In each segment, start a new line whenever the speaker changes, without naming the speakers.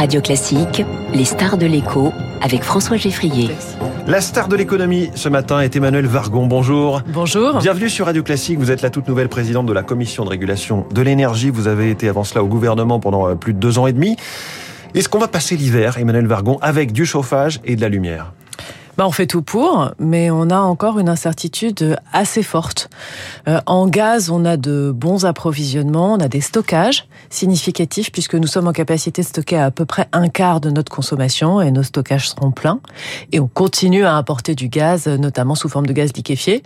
Radio Classique, les stars de l'écho avec François Geffrier.
La star de l'économie ce matin est Emmanuel Vargon. Bonjour.
Bonjour.
Bienvenue sur Radio Classique. Vous êtes la toute nouvelle présidente de la commission de régulation de l'énergie. Vous avez été avant cela au gouvernement pendant euh, plus de deux ans et demi. Est-ce qu'on va passer l'hiver, Emmanuel Vargon, avec du chauffage et de la lumière?
Bah, on fait tout pour, mais on a encore une incertitude assez forte. Euh, en gaz, on a de bons approvisionnements, on a des stockages significatifs puisque nous sommes en capacité de stocker à, peu près un quart de notre consommation et nos stockages seront pleins. Et on continue à importer du gaz, notamment sous forme de gaz liquéfié.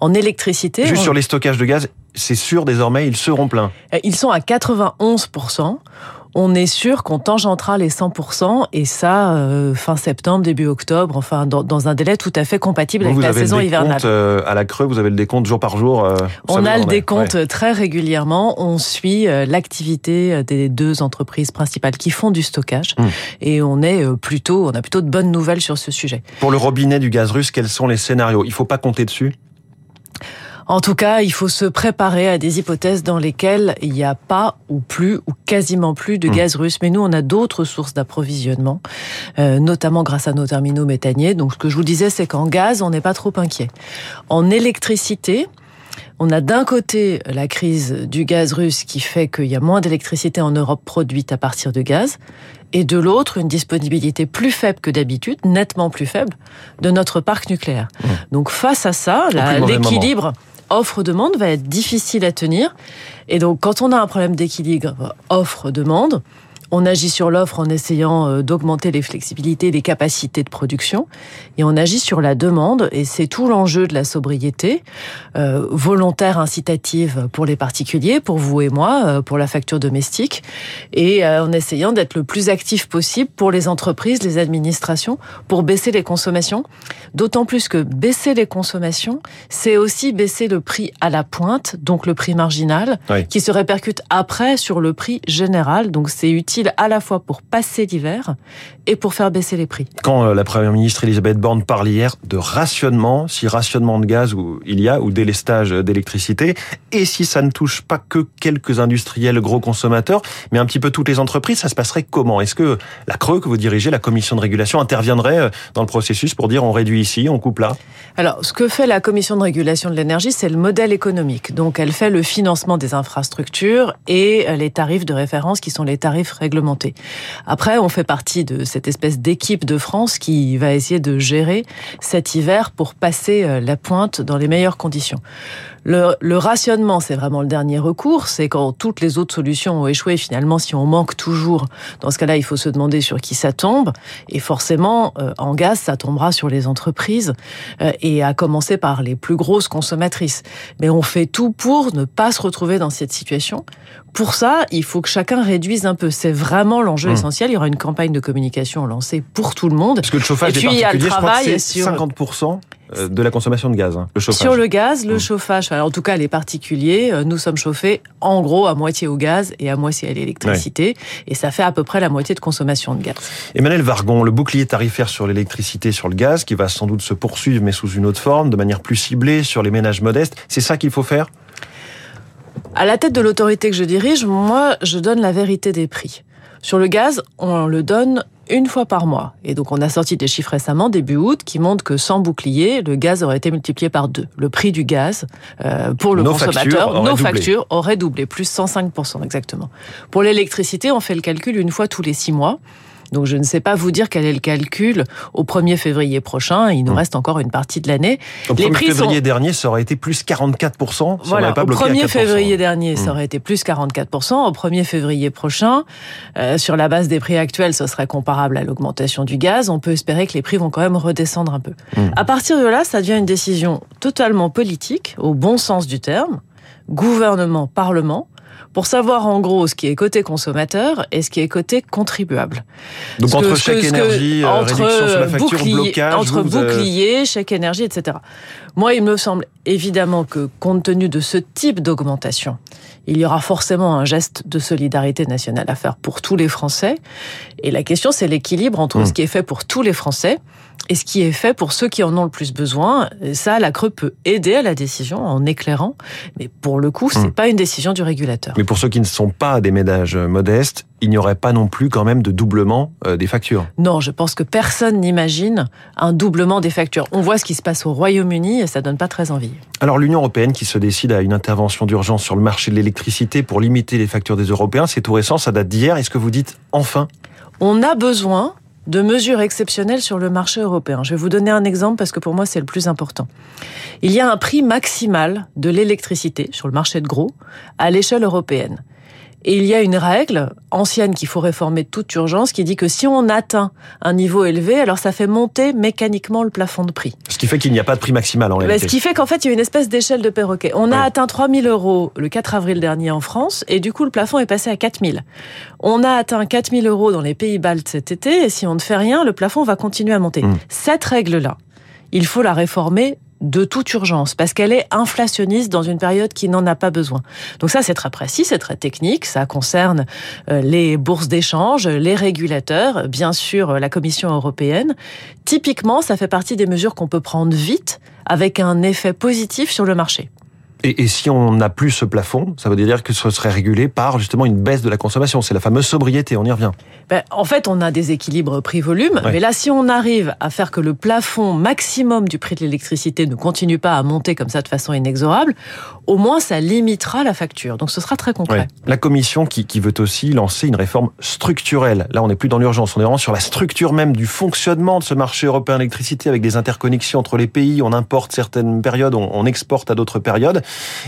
En électricité...
Juste sur les stockages de gaz, c'est sûr désormais, ils seront pleins.
Euh, ils sont à 91% on est sûr qu'on tangentera les 100% et ça euh, fin septembre, début octobre, enfin dans, un délai tout à fait compatible avec la saison hivernale.
Euh, à la creux, vous avez le décompte jour par jour. Euh,
on a le décompte très régulièrement. On suit l'activité des deux entreprises principales qui font du stockage hmm. et on est plutôt, on a plutôt de bonnes nouvelles sur ce sujet.
Pour le robinet du gaz russe, quels sont les scénarios? Il faut pas compter dessus?
En tout cas, il faut se préparer à des hypothèses dans lesquelles il n'y a pas ou plus ou quasiment plus de hmm. gaz russe. Mais nous, on a d'autres sources d'approvisionnement, euh, notamment grâce à nos terminaux méthaniers. Donc, ce que je vous disais, c'est qu'en gaz, on n'est pas trop inquiet. En électricité, on a d'un côté la crise du gaz russe qui fait qu'il y a moins d'électricité en Europe produite à partir de gaz, et de l'autre une disponibilité plus faible que d'habitude, nettement plus faible, de notre parc nucléaire. Hmm. Donc face à ça, l'équilibre offre-demande va être difficile à tenir. Et donc, quand on a un problème d'équilibre offre-demande, on agit sur l'offre en essayant euh, d'augmenter les flexibilités, les capacités de production, et on agit sur la demande, et c'est tout l'enjeu de la sobriété, euh, volontaire incitative pour les particuliers, pour vous et moi, euh, pour la facture domestique, et en essayant d'être le plus actif possible pour les entreprises, les administrations, pour baisser les consommations. D'autant plus que baisser les consommations, c'est aussi baisser le prix à la pointe, donc le prix marginal, qui se répercute après sur le prix général, donc c'est utile à la fois pour passer l'hiver et pour faire baisser les prix.
Quand euh, la Première ministre Elisabeth Borne parle hier de rationnement, si rationnement de gaz il y a, ou délestage d'électricité, et si ça ne touche pas que quelques industriels gros consommateurs, mais un petit peu toutes les entreprises, ça se passerait comment? Est-ce que la Creux que vous dirigez, la commission de régulation, interviendrait euh, dans le processus pour dire on réduit ici, on coupe là?
Alors, ce que fait la commission de régulation de l'énergie, c'est le modèle économique. Donc, elle fait le financement des infrastructures et euh, les tarifs de référence qui sont les tarifs réglementés. Après, on fait partie de cette espèce d'équipe de France qui va essayer de gérer cet hiver pour passer euh, la pointe dans les meilleures conditions. Le, le rationnement, c'est vraiment le dernier recours. C'est quand toutes les autres solutions ont échoué. Finalement, si on manque toujours, dans ce cas-là, il faut se demander sur qui ça tombe. Et forcément, euh, en gaz, ça tombera sur les entreprises euh, et à commencer par les plus grosses consommatrices. Mais on fait tout pour ne pas se retrouver dans cette situation. Pour ça, il faut que chacun réduise un peu. C'est vraiment l'enjeu mmh. essentiel. Il y aura une campagne de communication lancée pour tout le monde.
Parce que le chauffage et puis, il y a le travail c'est 50% euh, de la consommation de gaz, hein, le chauffage.
Sur le gaz, le mmh. chauffage, en tout cas les particuliers, euh, nous sommes chauffés en gros à moitié au gaz et à moitié à l'électricité, et ça fait à peu près la moitié de consommation de gaz.
Emmanuel Vargon, le bouclier tarifaire sur l'électricité, sur le gaz, qui va sans doute se poursuivre, mais sous une autre forme, de manière plus ciblée sur les ménages modestes, c'est ça qu'il faut faire?
À la tête de l'autorité que je dirige, moi, je donne la vérité des prix. Sur le gaz, on le donne une fois par mois. Et donc on a sorti des chiffres récemment, début août, qui montrent que sans bouclier, le gaz aurait été multiplié par deux. Le prix du gaz euh, pour le consommateur, nos factures auraient doublé, plus 105% exactement. Pour l'électricité, on fait le calcul une fois tous les six mois. Donc je ne sais pas vous dire quel est le calcul au 1er février prochain. Il nous hmm. reste encore une partie de l'année.
Au 1er février dernier, ça aurait été plus 44%.
voilà, au 1er février dernier, ça hmm. aurait été plus 44%. Au 1er février prochain, euh, sur la base des prix actuels, ce serait comparable à l'augmentation du gaz. On peut espérer que les prix vont quand même redescendre un peu. Hmm. À partir de là, ça devient une décision totalement politique, au bon sens du terme, gouvernement, parlement, pour savoir en gros ce qui est côté consommateur et ce qui est côté contribuable.
Donc entre chèque énergie, euh, réduction sur la facture, bouclier, blocage,
entre bouclier, chèque énergie, etc. Moi, il me semble évidemment que compte tenu de ce type d'augmentation, il y aura forcément un geste de solidarité nationale à faire pour tous les Français. Et la question, c'est l'équilibre entre hmm. ce qui est fait pour tous les Français et ce qui est fait pour ceux qui en ont le plus besoin. ça, la Creux peut aider à la décision en éclairant, mais pour le coup, c'est n'est hmm. pas une décision du régulateur.
Mais pour ceux qui ne sont pas des ménages modestes, il n'y aurait pas non plus quand même de doublement euh, des factures.
Non, je pense que personne n'imagine un doublement des factures. On voit ce qui se passe au Royaume-Uni et ça donne pas très envie.
Alors l'Union européenne qui se décide à une intervention d'urgence sur le marché de l'électricité pour limiter les factures des Européens, c'est tout récent, ça date d'hier. Est-ce que vous dites enfin?
On a besoin de mesures exceptionnelles sur le marché européen. Je vais vous donner un exemple parce que pour moi c'est le plus important. Il y a un prix maximal de l'électricité sur le marché de gros à l'échelle européenne. Et il y a une règle ancienne qu'il faut réformer de toute urgence qui dit que si on atteint un niveau élevé, alors ça fait monter mécaniquement le plafond de prix.
Ce qui fait qu'il n'y a pas de prix maximal en réalité.
Ce qui fait qu'en fait, il y a une espèce d'échelle de perroquet. On a atteint 3000 euros le 4 avril dernier en France et du coup, le plafond est passé à 4000. On a atteint 4000 euros dans les pays baltes cet été et si on ne fait rien, le plafond va continuer à monter. Mmh. Cette règle-là, il faut la réformer de toute urgence parce qu'elle est inflationniste dans une période qui n'en a pas besoin. Donc ça c'est très précis, c'est très technique, ça concerne euh, les bourses d'échange, les régulateurs, bien sûr euh, la Commission européenne. Typiquement, ça fait partie des mesures qu'on peut prendre vite avec un effet positif sur le marché.
Et, et, si on n'a plus ce plafond, ça veut dire que ce serait régulé par justement une baisse de la consommation. C'est la fameuse sobriété, on y revient.
Ben, en fait, on a des équilibres prix-volume, mais là, si on arrive à faire que le plafond maximum du prix de l'électricité ne continue pas à monter comme ça de façon inexorable, au moins ça limitera la facture. Donc ce sera très concret.
La Commission qui, qui veut aussi lancer une réforme structurelle. Là, on n'est plus dans l'urgence, on est vraiment sur la structure même du fonctionnement de ce marché européen d'électricité avec des interconnexions entre les pays. On importe certaines périodes, on, on exporte à d'autres périodes.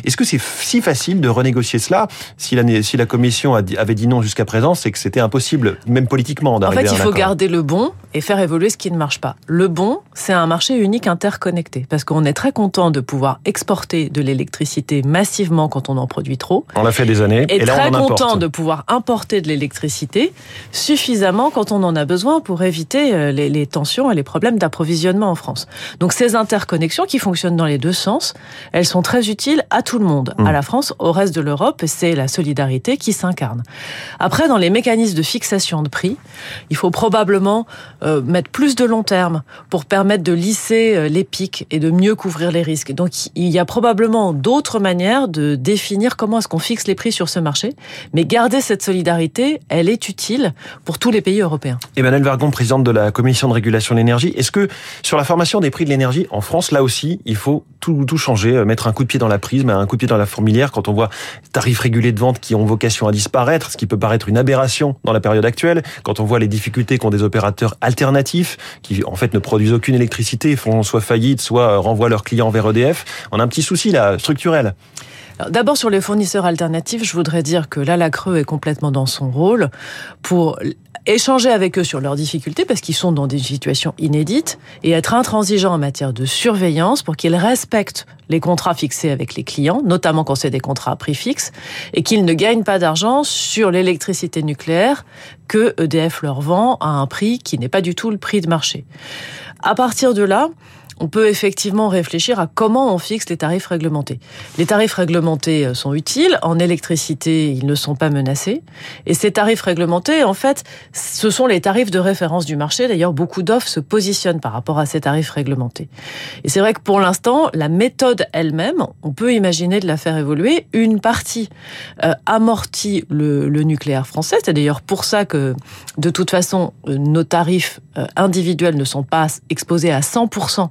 Est-ce que c'est si facile de renégocier cela si la, si la Commission avait dit non jusqu'à présent, c'est que c'était impossible, même politiquement, d'arriver
à En fait, il faut garder le bon et faire évoluer ce qui ne marche pas. Le bon, c'est un marché unique interconnecté, parce qu'on est très content de pouvoir exporter de l'électricité massivement quand on en produit trop.
On l'a fait des années.
Et,
et là,
très
on
content de pouvoir importer de l'électricité suffisamment quand on en a besoin pour éviter euh, les, les tensions et les problèmes d'approvisionnement en France. Donc ces interconnexions qui fonctionnent dans les deux sens, elles sont très utiles à tout le monde, à la France, au reste de l'Europe, c'est la solidarité qui s'incarne. Après, dans les mécanismes de fixation de prix, il faut probablement euh, mettre plus de long terme pour permettre de lisser euh, les pics et de mieux couvrir les risques. Donc, il y a probablement d'autres manières de définir comment est-ce qu'on fixe les prix sur ce marché, mais garder cette solidarité, elle est utile pour tous les pays européens.
Emmanuel Vargon, présidente de la Commission de régulation de l'énergie, est-ce que sur la formation des prix de l'énergie en France, là aussi, il faut tout, tout changer, euh, mettre un coup de pied dans la prise, un coup de pied dans la fourmilière quand on voit tarifs régulés de vente qui ont vocation à disparaître, ce qui peut paraître une aberration dans la période actuelle, quand on voit les difficultés qu'ont des opérateurs alternatifs qui en fait ne produisent aucune électricité, font soit faillite, soit renvoient leurs clients vers EDF, on a un petit souci là structurel.
D'abord sur les fournisseurs alternatifs, je voudrais dire que là la Creux est complètement dans son rôle pour échanger avec eux sur leurs difficultés parce qu'ils sont dans des situations inédites et être intransigeant en matière de surveillance pour qu'ils respectent les contrats fixés avec les clients, notamment quand c'est des contrats à prix fixe, et qu'ils ne gagnent pas d'argent sur l'électricité nucléaire que EDF leur vend à un prix qui n'est pas du tout le prix de marché. À partir de là, on peut effectivement réfléchir à comment on fixe les tarifs réglementés. Les tarifs réglementés euh, sont utiles. En électricité, ils ne sont pas menacés. Et ces tarifs réglementés, en fait, ce sont les tarifs de référence du marché. D'ailleurs, beaucoup d'offres se positionnent par rapport à ces tarifs réglementés. Et c'est vrai que pour l'instant, la méthode elle-même, on peut imaginer de la faire évoluer. Une partie euh, amortit le, nucléaire français. C'est d'ailleurs pour ça que, de toute façon, euh, nos tarifs individuels ne sont pas exposés à 100%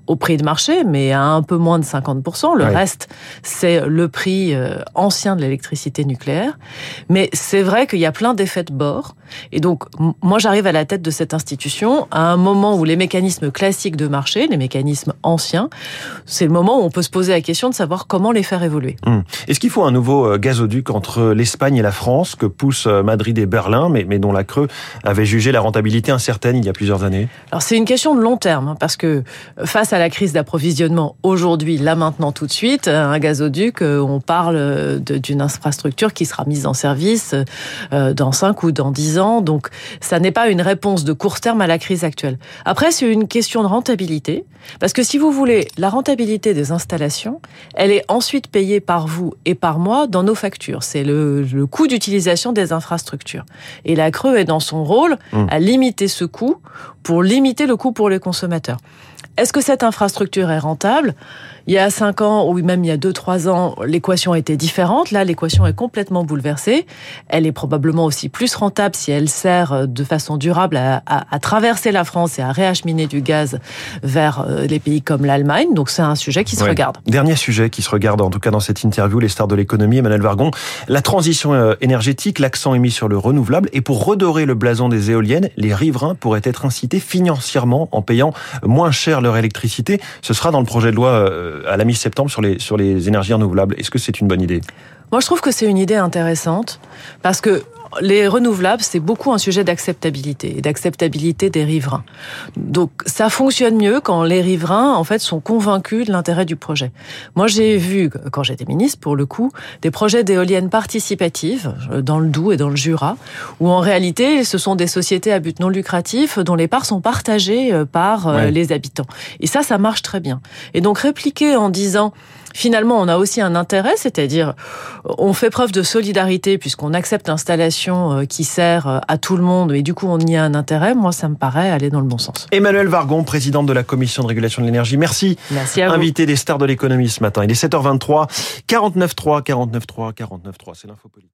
au prix de marché, mais à un peu moins de 50%. Le ouais. reste, c'est le prix euh, ancien de l'électricité nucléaire. Mais c'est vrai qu'il y a plein d'effets de bord. Et donc, moi, j'arrive à la tête de cette institution à un moment où les mécanismes classiques de marché, les mécanismes anciens, c'est le moment où on peut se poser la question de savoir comment les faire évoluer.
Hum. Est-ce qu'il faut un nouveau euh, gazoduc entre l'Espagne et la France que poussent euh, Madrid et Berlin, mais, mais dont la Creux avait jugé la rentabilité incertaine il y a plusieurs années?
Alors, c'est une question de long terme, hein, parce que face à la crise d'approvisionnement aujourd'hui, là maintenant tout de suite, un gazoduc, euh, on parle d'une infrastructure qui sera mise en service dans 5 ou dans 10 ans. Donc, ça n'est pas une réponse de court terme à la crise actuelle. Après, c'est une question de rentabilité. Parce que si vous voulez, la rentabilité des installations, elle est ensuite payée par vous et par moi dans nos factures. C'est le, le, coût d'utilisation des infrastructures. Et la Creux est dans son rôle mmh. à limiter ce coût pour limiter le coût pour les consommateurs. Est-ce que cette infrastructure est rentable? Il y a cinq ans, ou même il y a deux, trois ans, l'équation était différente. Là, l'équation est complètement bouleversée. Elle est probablement aussi plus rentable si elle sert euh, de façon durable à, à, à traverser la France et à réacheminer du gaz vers euh, les pays comme l'Allemagne. Donc c'est un sujet qui se
Ouais.
regarde.
Dernier sujet qui se regarde, en tout cas dans cette interview, les stars de l'économie, Emmanuel Vargon, la transition euh, énergétique, l'accent est mis sur le renouvelable, et pour redorer le blason des éoliennes, les riverains pourraient être incités financièrement en payant moins cher leur électricité. Ce sera dans le projet de loi euh, à la mi-septembre sur les, sur les énergies renouvelables. Est-ce que c'est une bonne idée?
Moi, je trouve que c'est une idée intéressante parce que les renouvelables, c'est beaucoup un sujet d'acceptabilité et d'acceptabilité des riverains. Donc, ça fonctionne mieux quand les riverains, en fait, sont convaincus de l'intérêt du projet. Moi, j'ai vu, quand j'étais ministre, pour le coup, des projets d'éoliennes participatives euh, dans le Doubs et dans le Jura, où en réalité, ce sont des sociétés à but non lucratif dont les parts sont partagées euh, par euh,
Ouais.
les habitants. Et ça, ça marche très bien. Et donc, répliquer en disant, finalement, on a aussi un intérêt, c'est-à-dire on fait preuve de solidarité puisqu'on accepte l'installation euh, qui sert euh, à tout le monde et du coup on y a un intérêt. Moi, ça me paraît aller dans le bon sens.
Emmanuel Vargon, présidente de la Commission de régulation de l'énergie. Merci.
Merci à vous.
Invité des stars de l'économie ce matin. Il est 7h23, 49.3, 49.3, 49.3. C'est l'info politique.